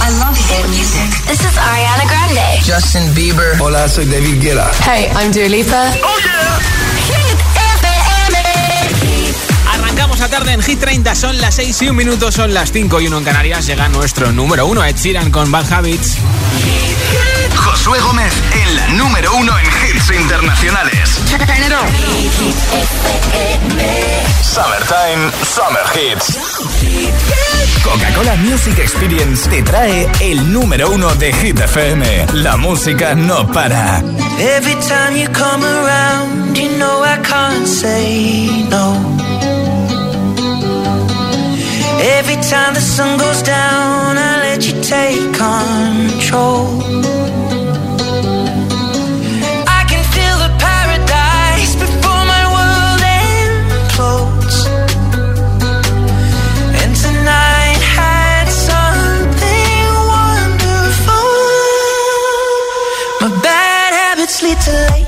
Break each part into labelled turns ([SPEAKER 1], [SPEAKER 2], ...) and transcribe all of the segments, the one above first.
[SPEAKER 1] I love hit music.
[SPEAKER 2] This is Ariana Grande.
[SPEAKER 3] Justin Bieber.
[SPEAKER 4] Hola, soy David Guetta.
[SPEAKER 5] Hey, I'm Dua Lipa.
[SPEAKER 2] Oh yeah. Hit FM.
[SPEAKER 6] Arrancamos a tarde en Hit 30, son las 6 y un minuto, son las 5 y 1 en Canarias. Llega nuestro número 1, Ed Sheeran con Bad Habits.
[SPEAKER 7] Josué Gómez en la número 1 en hits internacionales. Summertime, Summer Hits. Coca-Cola Music Experience te trae el número 1 de Hit FM. La música no para.
[SPEAKER 8] Every time you come around, you know I can't say no. Every time the sun goes down, I let you take control. Habits lead to late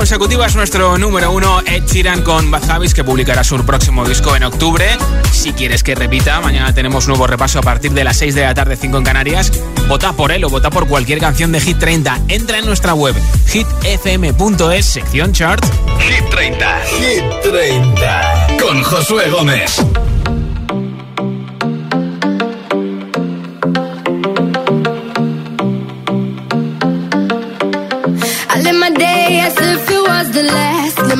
[SPEAKER 6] consecutiva es nuestro número uno Ed Sheeran con Bad Habits que publicará su próximo disco en octubre. Si quieres que repita, mañana tenemos nuevo repaso a partir de las 6 de la tarde, 5 en Canarias. Vota por él o vota por cualquier canción de Hit 30. Entra en nuestra web hitfm.es, sección chart.
[SPEAKER 7] Hit 30. Hit 30. Con Josué Gómez.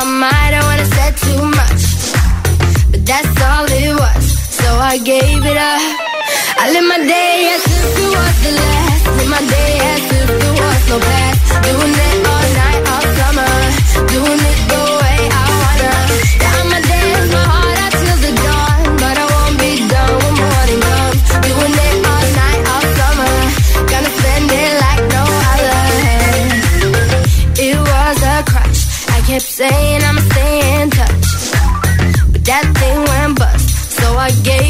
[SPEAKER 9] my mind, I wanna said too much. But that's all it was, so I gave it up. I live my day as if it was the last. Live my day as if it was no past. Doing it all night, all summer. Doing it the I gave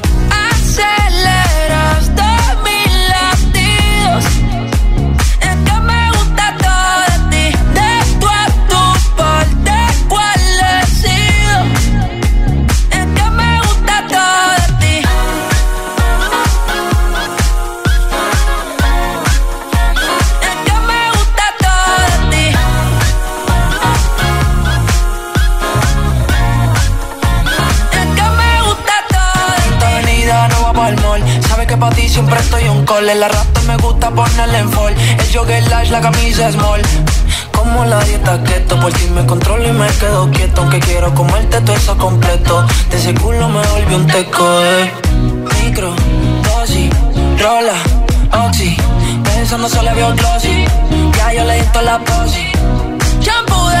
[SPEAKER 10] La rata me gusta ponerle en fall. El jogger large, la camisa small. Como la dieta keto, por ti me controlo y me quedo quieto. Aunque quiero comerte todo eso completo. De ese culo me volvió un teco, eh. Micro, dosis, rola, oxi. Pensando solo veo glossy. Ya yo le di la posi. Shampoo de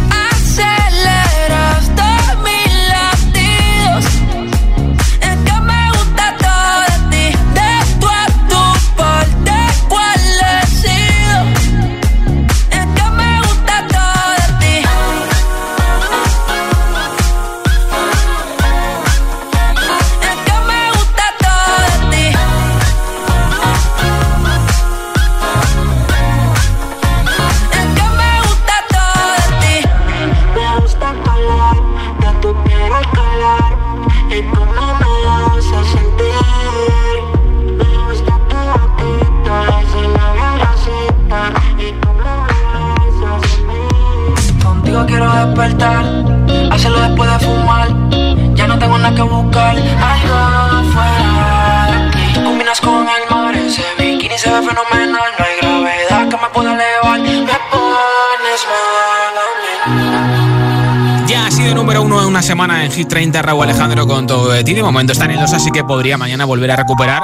[SPEAKER 11] Semana en Hit 30 Raúl Alejandro con todo de ti. De momento está en el 2, así que podría mañana volver a recuperar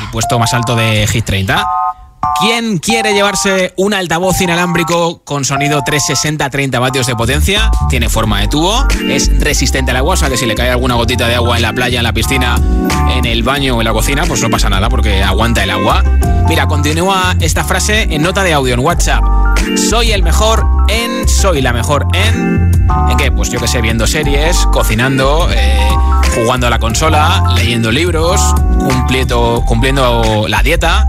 [SPEAKER 11] el puesto más alto de Hit 30. ¿Quién quiere llevarse un altavoz inalámbrico con sonido 360-30 vatios de potencia? Tiene forma de tubo, es resistente al agua, o sea que si le cae alguna gotita de agua en la playa, en la piscina, en el baño o en la cocina, pues no pasa nada porque aguanta el agua. Mira, continúa esta frase en nota de audio en WhatsApp. Soy el mejor en, soy la mejor en... ¿En qué? Pues yo que sé, viendo series, cocinando, eh, jugando a la consola, leyendo libros, cumpliendo, la dieta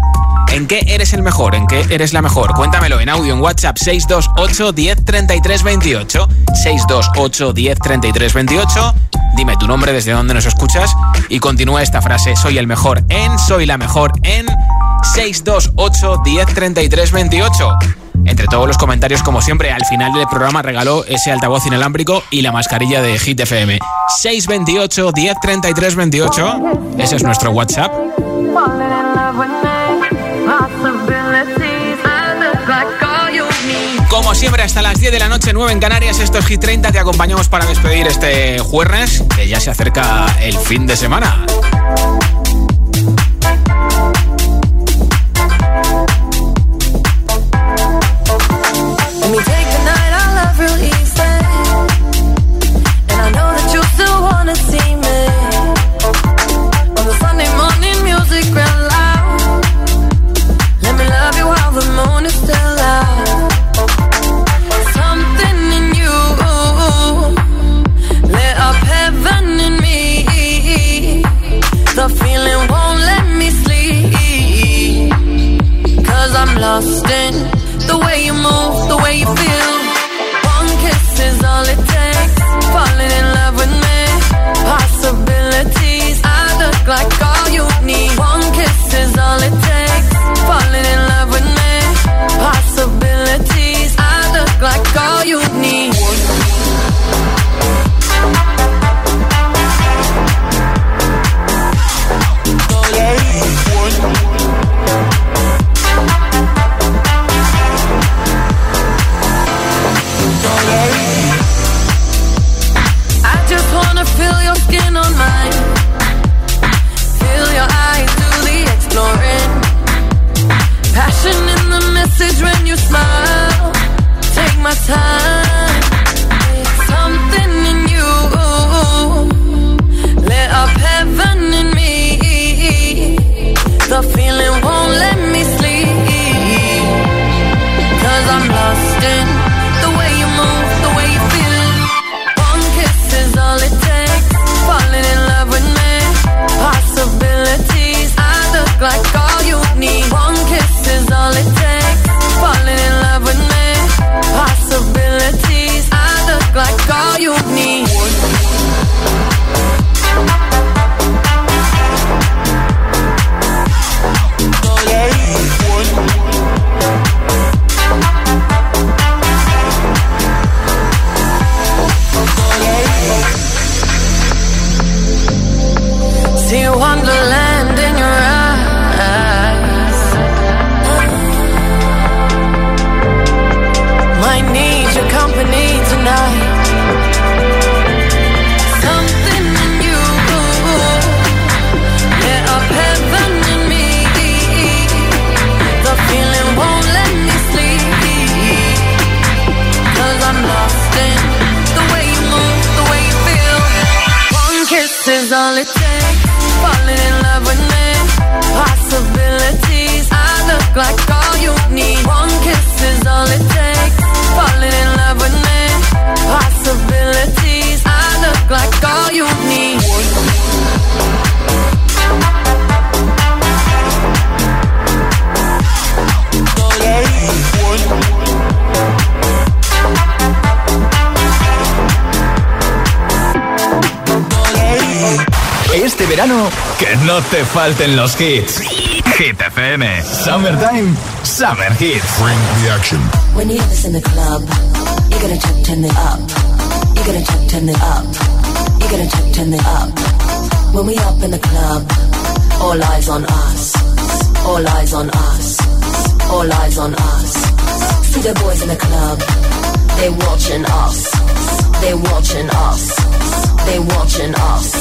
[SPEAKER 11] ¿En qué eres el mejor? ¿En qué eres la mejor? Cuéntamelo en audio en WhatsApp 628 10 33 28. 628 10 33 28. Dime tu nombre, desde dónde nos escuchas y continúa esta frase. Soy el mejor en, soy la mejor en 628 10 33 28. Entre todos los comentarios, como siempre, al final del programa regaló ese altavoz inalámbrico y la mascarilla de Hit FM. 628 10 33 28. Ese es nuestro WhatsApp. Como siempre, hasta las 10 de la noche, 9 en Canarias, esto es Hit 30. Te acompañamos para despedir este jueves, que ya se acerca el fin de semana.
[SPEAKER 7] Que no te falten los hits. Hit FM. Summertime. Summer Hits.
[SPEAKER 12] Bring the action.
[SPEAKER 13] When you have this in the club, you gotta check, turn it up. You gotta check, turn it up. You gotta check, turn it up. When we up in the club, all eyes on us. All eyes on us. All eyes on us. See the boys in the club They watching us. They watching us. They watching us.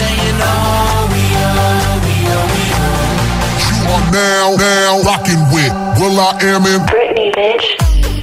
[SPEAKER 14] We saying oh, we oh, we oh, we oh.
[SPEAKER 12] You are now, now rocking with Will I Am in
[SPEAKER 15] Britney, bitch.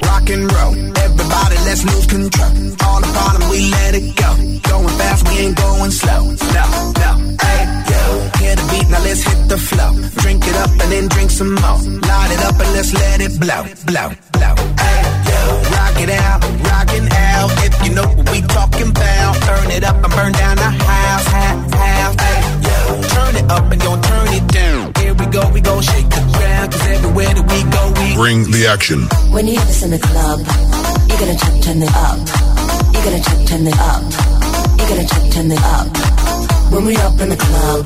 [SPEAKER 14] rock and roll. Everybody, let's lose control. All the bottom, we let it go. Going fast, we ain't going slow. No, no, hey, yo. Hear the beat, now let's hit the flow. Drink it up and then drink some more. Light it up and let's let it blow, blow, blow. Hey, yo. Rock it out, rockin' out. If you know what we talking about, turn it up and burn down the house, house, house. Hey, yo. Turn it up and don't turn it down. Here we go, we gon' shake the ground. Cause everywhere that we go, we
[SPEAKER 12] Bring the action.
[SPEAKER 13] When you have this in the club, you gotta check, turn it up. You gotta check, turn it up. You gotta check, turn it up. When we up in the club,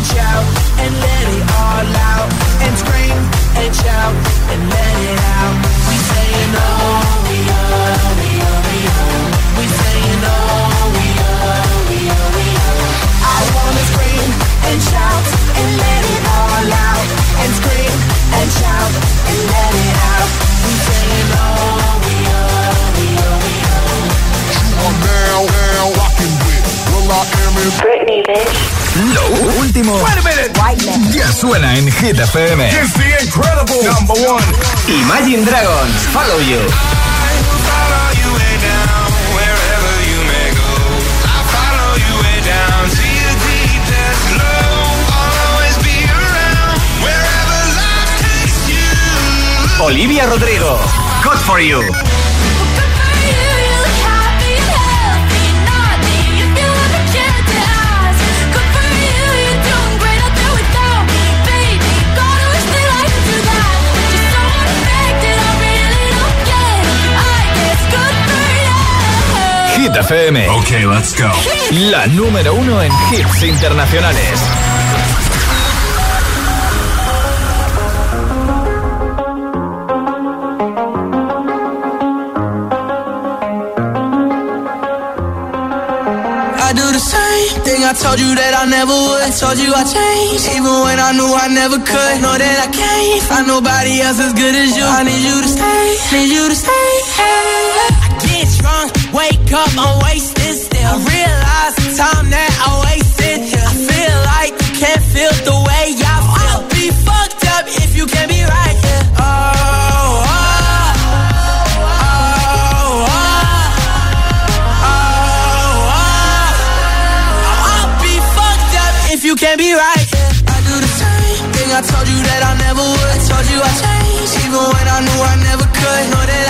[SPEAKER 14] and shout and let it all out, and scream and shout and let
[SPEAKER 9] suena en Hit FM.
[SPEAKER 12] It's the incredible number one.
[SPEAKER 9] Imagine Dragons, Follow You.
[SPEAKER 4] follow you way down, wherever
[SPEAKER 9] Hit FM.
[SPEAKER 12] Ok, let's go.
[SPEAKER 9] La número uno en hits internacionales.
[SPEAKER 14] I do the same thing I told you that I never would. I told you I changed, even when I knew I never could. Know that I can't find nobody else as good as you. I need you to stay, need you to stay. I get drunk, wake up, I'm wasted still. I realize the time that I wasted. I feel like you can't feel the way I feel. I'll be fucked up if you can't be right here. Oh, oh, oh, oh. I'll be fucked up if you can't be right. I do the same thing I told you that I never would. I told you I changed, even when I knew I never could. Know that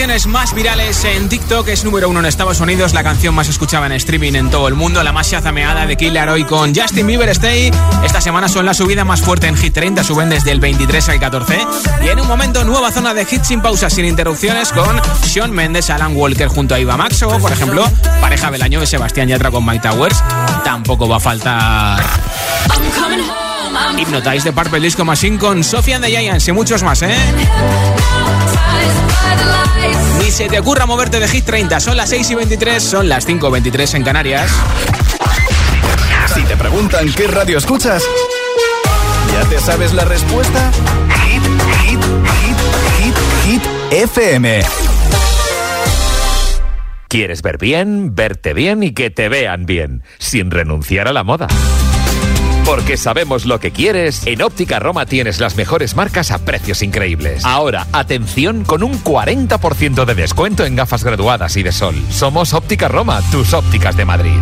[SPEAKER 6] Canciones más virales en TikTok es número uno en Estados Unidos, la canción más escuchada en streaming en todo el mundo, la más chazameada de Killer Hoy con Justin Bieber Stay. Esta semana son la subida más fuerte en Hit 30, suben desde el 23 al 14. Y en un momento, nueva zona de hits sin pausas, sin interrupciones, con Sean Mendes, Alan Walker junto a Iva Max o, por ejemplo, pareja del año de Sebastián Yatra con Mike Towers. Tampoco va a faltar... Hypnotize de Purple Disco Machine con Sofia and the Giants y muchos más, ¿eh? Ni se te ocurra moverte de Hit 30. Son las 6 y 23, son las 5 y 23 en Canarias.
[SPEAKER 7] Si te preguntan qué radio escuchas, ¿ya te sabes la respuesta? Hit, hit, hit, hit, hit, FM.
[SPEAKER 16] ¿Quieres ver bien, verte bien y que te vean bien, sin renunciar a la moda? Porque sabemos lo que quieres, en Óptica Roma tienes las mejores marcas a precios increíbles. Ahora, atención con un 40% de descuento en gafas graduadas y de sol. Somos Óptica Roma, tus ópticas de Madrid.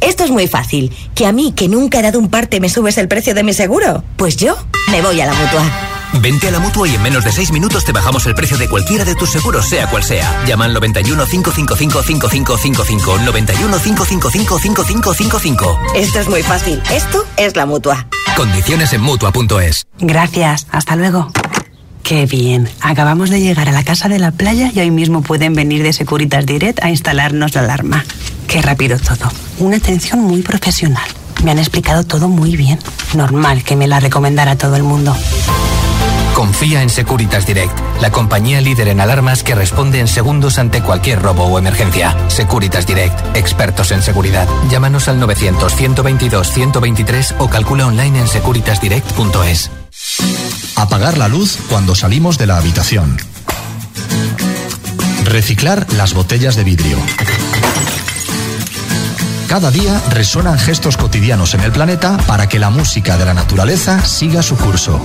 [SPEAKER 17] Esto es muy fácil. ¿Que a mí, que nunca he dado un parte, me subes el precio de mi seguro? Pues yo me voy a la mutua.
[SPEAKER 18] Vente a la mutua y en menos de 6 minutos te bajamos el precio de cualquiera de tus seguros, sea cual sea. Llama al 91 555 5555. 91 555 5555.
[SPEAKER 17] Esto es muy fácil. Esto es la mutua.
[SPEAKER 18] Condiciones en mutua.es.
[SPEAKER 19] Gracias. Hasta luego. Qué bien. Acabamos de llegar a la casa de la playa y hoy mismo pueden venir de Securitas Direct a instalarnos la alarma. Qué rápido todo. Una atención muy profesional. Me han explicado todo muy bien. Normal que me la recomendara todo el mundo.
[SPEAKER 18] Confía en Securitas Direct, la compañía líder en alarmas que responde en segundos ante cualquier robo o emergencia. Securitas Direct, expertos en seguridad. Llámanos al 900-122-123 o calcula online en securitasdirect.es.
[SPEAKER 20] Apagar la luz cuando salimos de la habitación. Reciclar las botellas de vidrio. Cada día resuenan gestos cotidianos en el planeta para que la música de la naturaleza siga su curso.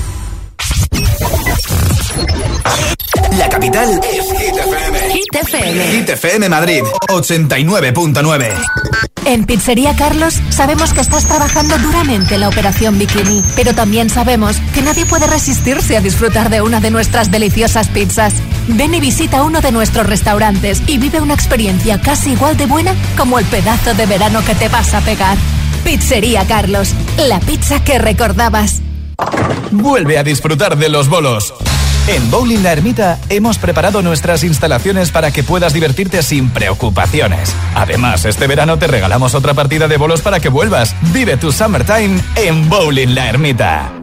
[SPEAKER 7] La capital es Hit FM.
[SPEAKER 21] Hit FM.
[SPEAKER 7] Hit FM Madrid, 89.9.
[SPEAKER 21] En Pizzería Carlos sabemos que estás trabajando duramente en la operación Bikini, pero también sabemos que nadie puede resistirse a disfrutar de una de nuestras deliciosas pizzas. Ven y visita uno de nuestros restaurantes y vive una experiencia casi igual de buena como el pedazo de verano que te vas a pegar. Pizzería Carlos, la pizza que recordabas.
[SPEAKER 7] Vuelve a disfrutar de los bolos. En Bowling La Ermita hemos preparado nuestras instalaciones para que puedas divertirte sin preocupaciones. Además, este verano te regalamos otra partida de bolos para que vuelvas. Vive tu summertime en Bowling La Ermita.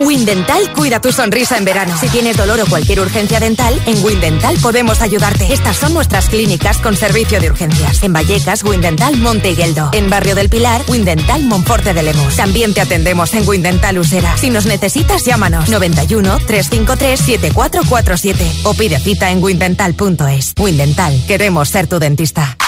[SPEAKER 17] Windental cuida tu sonrisa en verano. Si tienes dolor o cualquier urgencia dental, en Windental podemos ayudarte. Estas son nuestras clínicas con servicio de urgencias. En Vallecas, Windental Monte Higueldo. En Barrio del Pilar, Windental Monforte de Lemos. También te atendemos en Windental Usera. Si nos necesitas, llámanos 91 353 7447 o pide cita en windental.es. Windental, queremos ser tu dentista.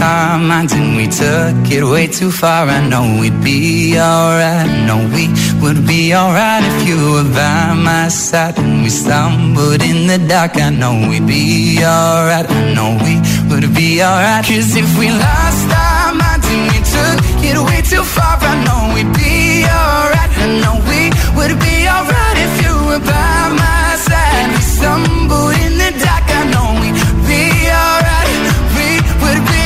[SPEAKER 22] Our minds and we took it way too far, I know we'd be alright. Know we would be alright if you were by my side. When we stumbled in the dark, I know we'd be alright. I know we would be alright. Cause if we lost our minds and we took it way too far, I know we'd be alright. I know we would be alright if you were by my side. We stumbled in the dark, I know we'd be alright. We would be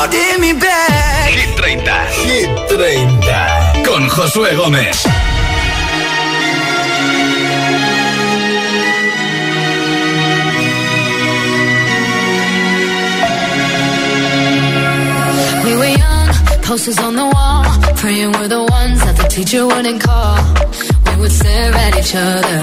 [SPEAKER 22] holding me back.
[SPEAKER 7] Hit 30. Hit 30. Con Josué Gómez.
[SPEAKER 11] We were young, posters on the wall, praying we're the ones that the teacher wouldn't call. We would stare at each other,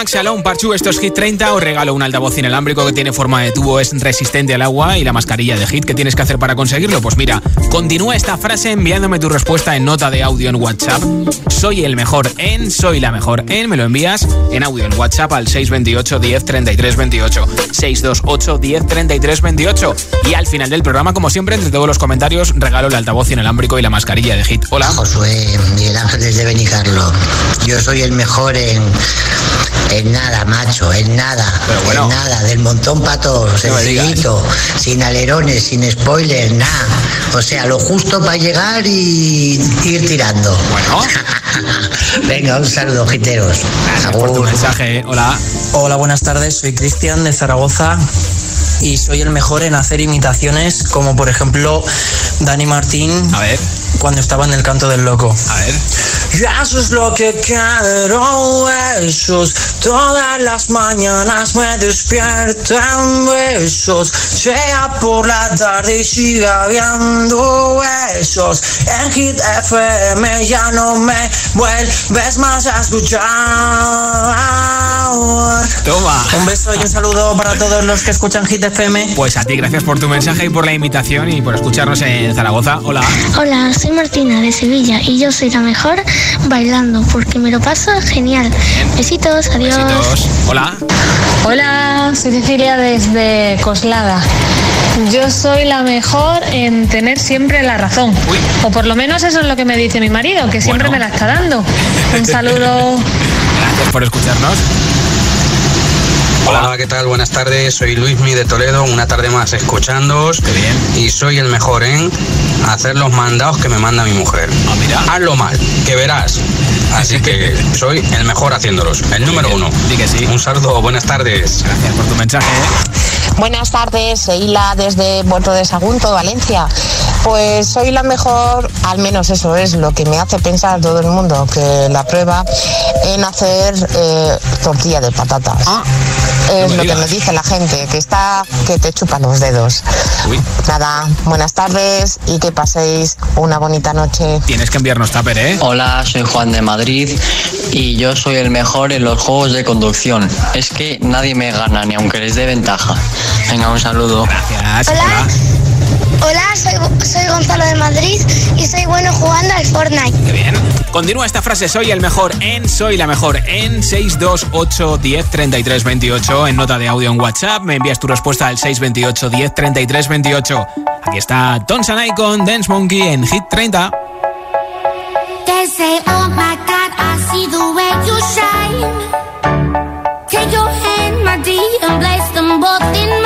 [SPEAKER 6] Max, Alon Parchu, esto es Hit 30. Os regalo un altavoz inalámbrico que tiene forma de tubo, es resistente al agua y la mascarilla de Hit. ¿Qué tienes que hacer para conseguirlo? Pues mira, continúa esta frase enviándome tu respuesta en nota de audio en WhatsApp. Soy el mejor en, soy la mejor en. Me lo envías en audio en WhatsApp al 628 10 33 28. 628 10 33 28. Y al final del programa, como siempre, entre todos los comentarios, regalo el altavoz inalámbrico y la mascarilla de Hit. Hola.
[SPEAKER 23] Josué, Miguel Ángel desde Benicarlo. Yo soy el mejor en en nada, macho, en nada. en nada, del montón para todos, sencillito, sin alerones, sin spoilers, nada. O sea, lo justo para llegar y ir tirando.
[SPEAKER 6] Bueno.
[SPEAKER 23] Venga, un saludo, giteros.
[SPEAKER 6] por tu mensaje. Hola.
[SPEAKER 24] Hola, buenas tardes. Soy Cristian de Zaragoza y soy el mejor en hacer imitaciones, como por ejemplo Dani Martín.
[SPEAKER 6] A ver.
[SPEAKER 24] Cuando estaba en el canto del loco.
[SPEAKER 6] A ver.
[SPEAKER 24] Ya eso es lo que quiero, besos. Todas las mañanas me despiertan besos. Sea por la tarde y siga viendo besos. En Hit FM ya no me vuelves más a escuchar.
[SPEAKER 6] Toma.
[SPEAKER 24] Un beso y un saludo para todos los que escuchan Hit FM.
[SPEAKER 6] Pues a ti, gracias por tu mensaje y por la invitación y por escucharnos en Zaragoza. Hola.
[SPEAKER 25] Hola, soy Martina de Sevilla y yo soy la mejor bailando porque me lo paso genial. Besitos, adiós.
[SPEAKER 6] Besitos. Hola.
[SPEAKER 26] Hola, soy Cecilia desde Coslada. Yo soy la mejor en tener siempre la razón. O por lo menos eso es lo que me dice mi marido, que siempre me la está dando. Un saludo.
[SPEAKER 6] Gracias por escucharnos.
[SPEAKER 27] Hola, ¿qué tal? Buenas tardes. Soy Luismi de Toledo, una tarde más escuchándoos.
[SPEAKER 6] Qué bien.
[SPEAKER 27] Y soy el mejor en hacer los mandados que me manda mi mujer.
[SPEAKER 6] Ah, mira.
[SPEAKER 27] Hazlo mal, que verás. Así que soy el mejor haciéndolos. El número uno.
[SPEAKER 6] Sí que sí.
[SPEAKER 27] Un saludo, buenas tardes.
[SPEAKER 6] Gracias por tu mensaje. ¿eh?
[SPEAKER 28] Buenas tardes, Hila desde Puerto de Sagunto, Valencia. Pues soy la mejor, al menos eso es lo que me hace pensar todo el mundo, que la prueba en hacer eh, tortilla de patatas.
[SPEAKER 6] Ah,
[SPEAKER 28] es lo que me dice la gente, que está, que te chupan los dedos.
[SPEAKER 6] Uy.
[SPEAKER 28] Nada, buenas tardes y que paséis una bonita noche.
[SPEAKER 6] Tienes que enviarnos tupper, ¿eh?
[SPEAKER 29] Hola, soy Juan de Madrid y yo soy el mejor en los juegos de conducción. Es que nadie me gana, ni aunque les dé ventaja. Venga, un saludo.
[SPEAKER 6] Gracias.
[SPEAKER 25] Hola. Hola, soy, soy Gonzalo de Madrid y soy bueno jugando al Fortnite.
[SPEAKER 6] Qué bien. Continúa esta frase, soy el mejor en, soy la mejor en 628 10 33 28 en nota de audio en WhatsApp. Me envías tu respuesta al 628 10 33 28. Aquí está Tonsanay con Dance Monkey en Hit 30.
[SPEAKER 11] They say, oh my God, I see the way you shine. Take your hand, my dear, and place them
[SPEAKER 9] rembotin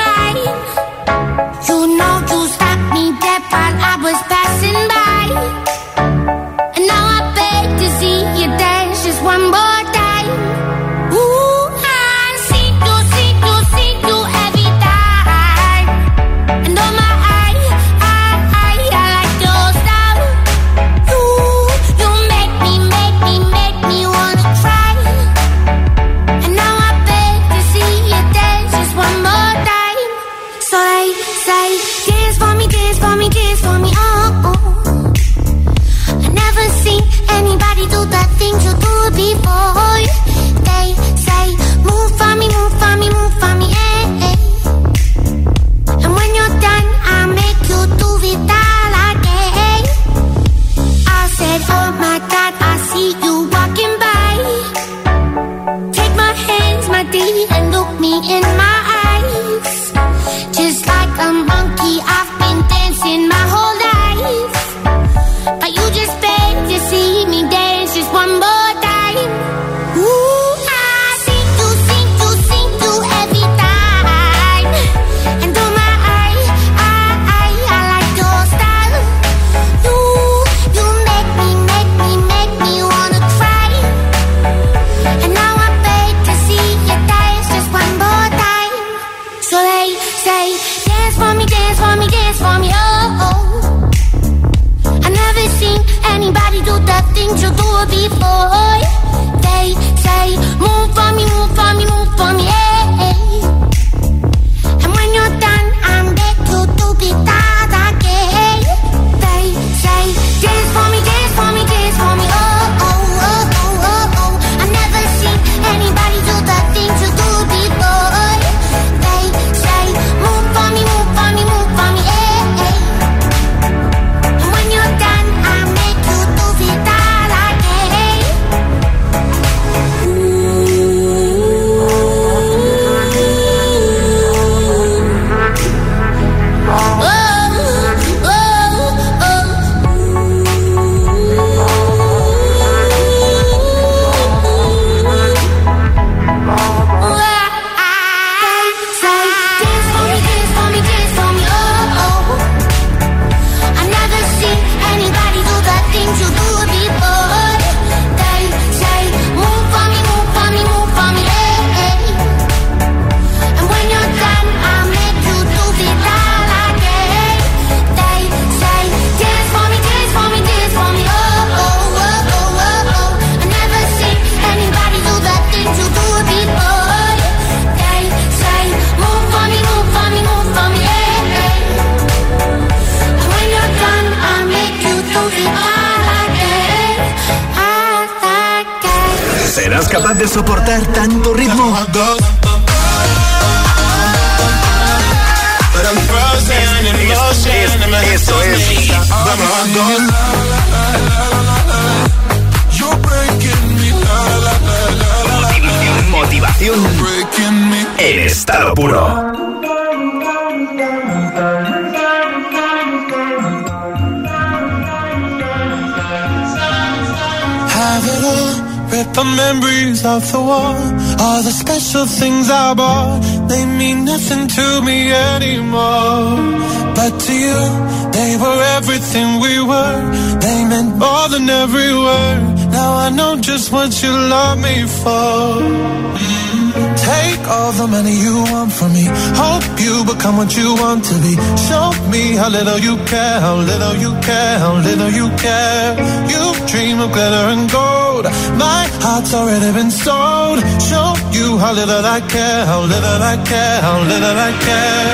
[SPEAKER 9] what you want to be. Show me how little you care, how little you care, how little you care. You dream of glitter and gold. My heart's already been sold. Show you how little I care, how little I care, how little I care.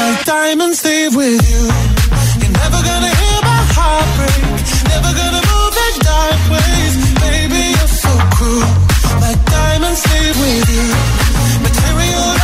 [SPEAKER 9] My diamonds leave with you. You're never gonna hear my heart break. Never gonna move that dark ways. Baby, you're so cruel. My diamonds leave with you. Material.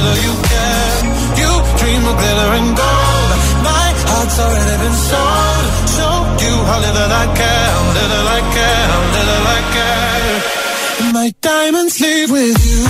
[SPEAKER 9] little you care. You dream of glitter and gold. My
[SPEAKER 30] heart's already been sold. Show you how little I care, little I care, little I care. My diamonds leave with you.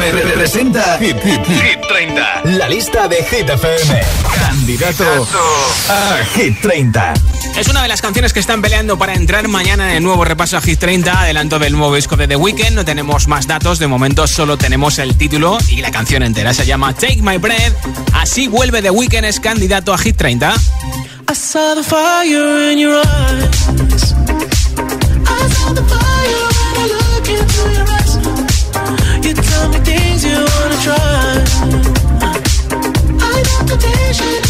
[SPEAKER 31] Representa Hit, Hit, Hit 30. La lista de Hit FM. Candidato a Hit 30.
[SPEAKER 6] Es una de las canciones que están peleando para entrar mañana en el nuevo repaso a Hit 30, adelanto del nuevo disco de The Weeknd. No tenemos más datos, de momento solo tenemos el título y la canción entera se llama Take My Breath. Así vuelve The Weeknd es candidato a Hit 30.
[SPEAKER 30] I saw the fire in your eyes. tell me things you wanna try. I got the
[SPEAKER 31] vision.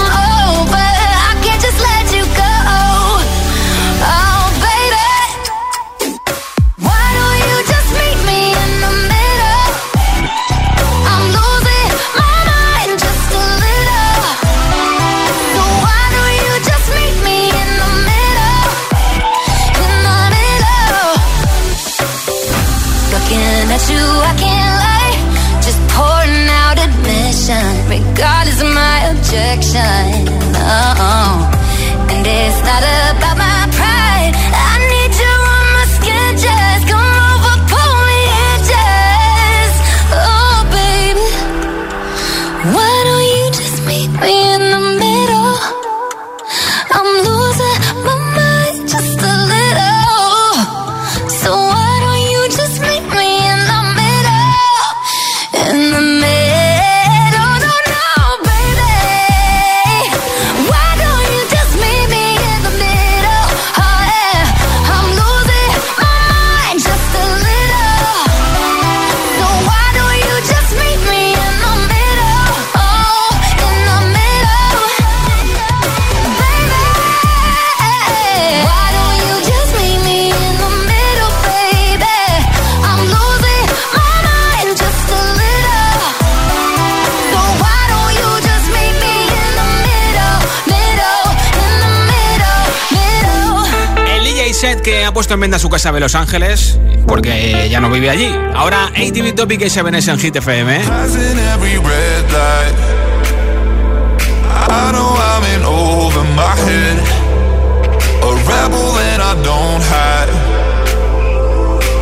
[SPEAKER 6] Morissette que ha puesto en venta su casa de Los Ángeles porque ya no vive allí. Ahora ATV Topic y 7S en Hit FM. ¿eh?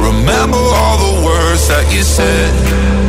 [SPEAKER 30] Remember all the words that you said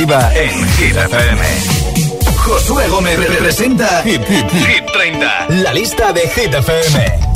[SPEAKER 11] en Hit FM. Josué Gómez representa Hit, Hit, Hit 30, la lista de Hit FM.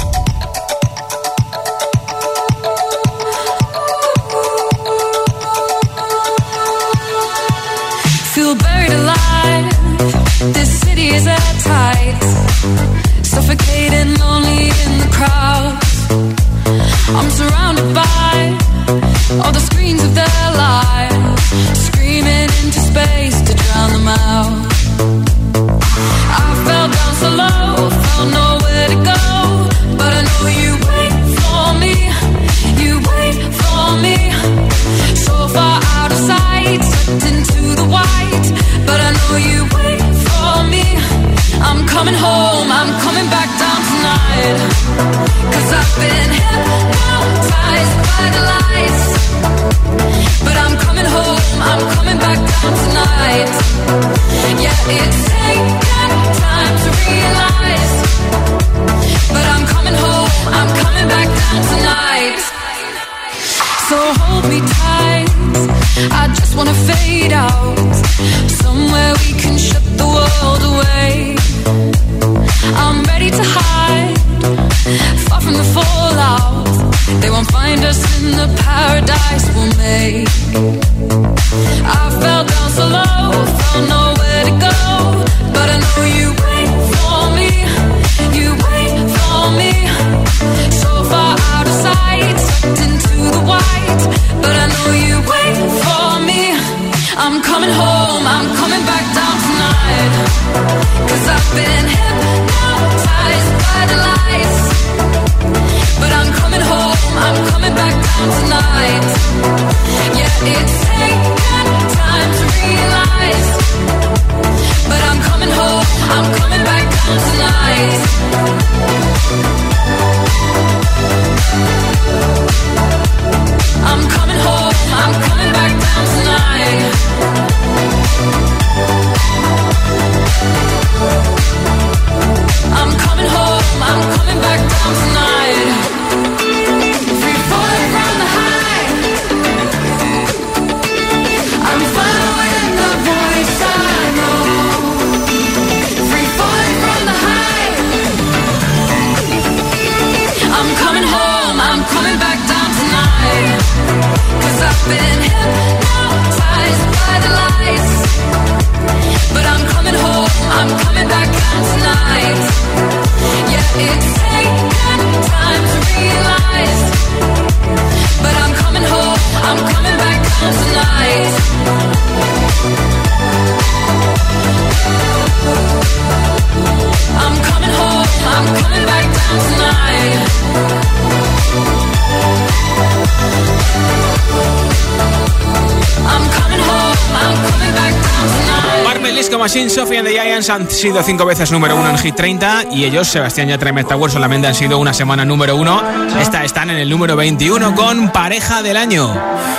[SPEAKER 6] Machine, Sophie and the Giants han sido cinco veces número uno en Hit 30 y ellos, Sebastián Yatra y Tower, solamente han sido una semana número uno. Esta están en el número 21 con Pareja del Año.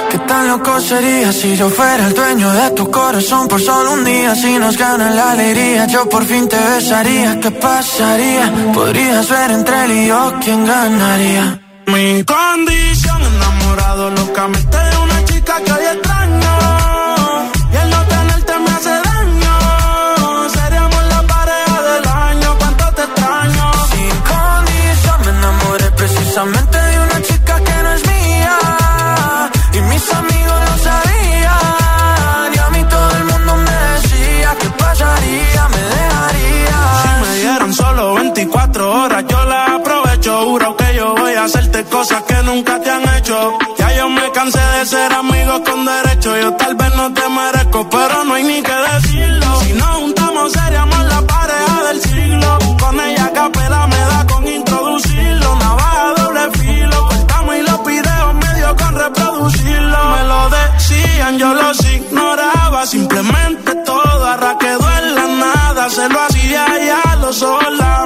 [SPEAKER 10] ¿Qué tan loco sería si yo fuera el dueño de tu corazón por solo un día? Si nos gana la alegría, yo por fin te besaría. ¿Qué pasaría? Podrías ver entre él y yo quién ganaría. Mi condición enamorado locamente de una chica que hoy extraño hacerte cosas que nunca te han hecho. Ya yo me cansé de ser amigos con derecho. Yo tal vez no te merezco, pero no hay ni que decirlo. Si nos juntamos, seríamos la pareja del siglo. Con ella capela me da con introducirlo. Navaja me lo decían, yo los ignoraba. Simplemente todo arra en la nada. Se lo hacía ya los ojos la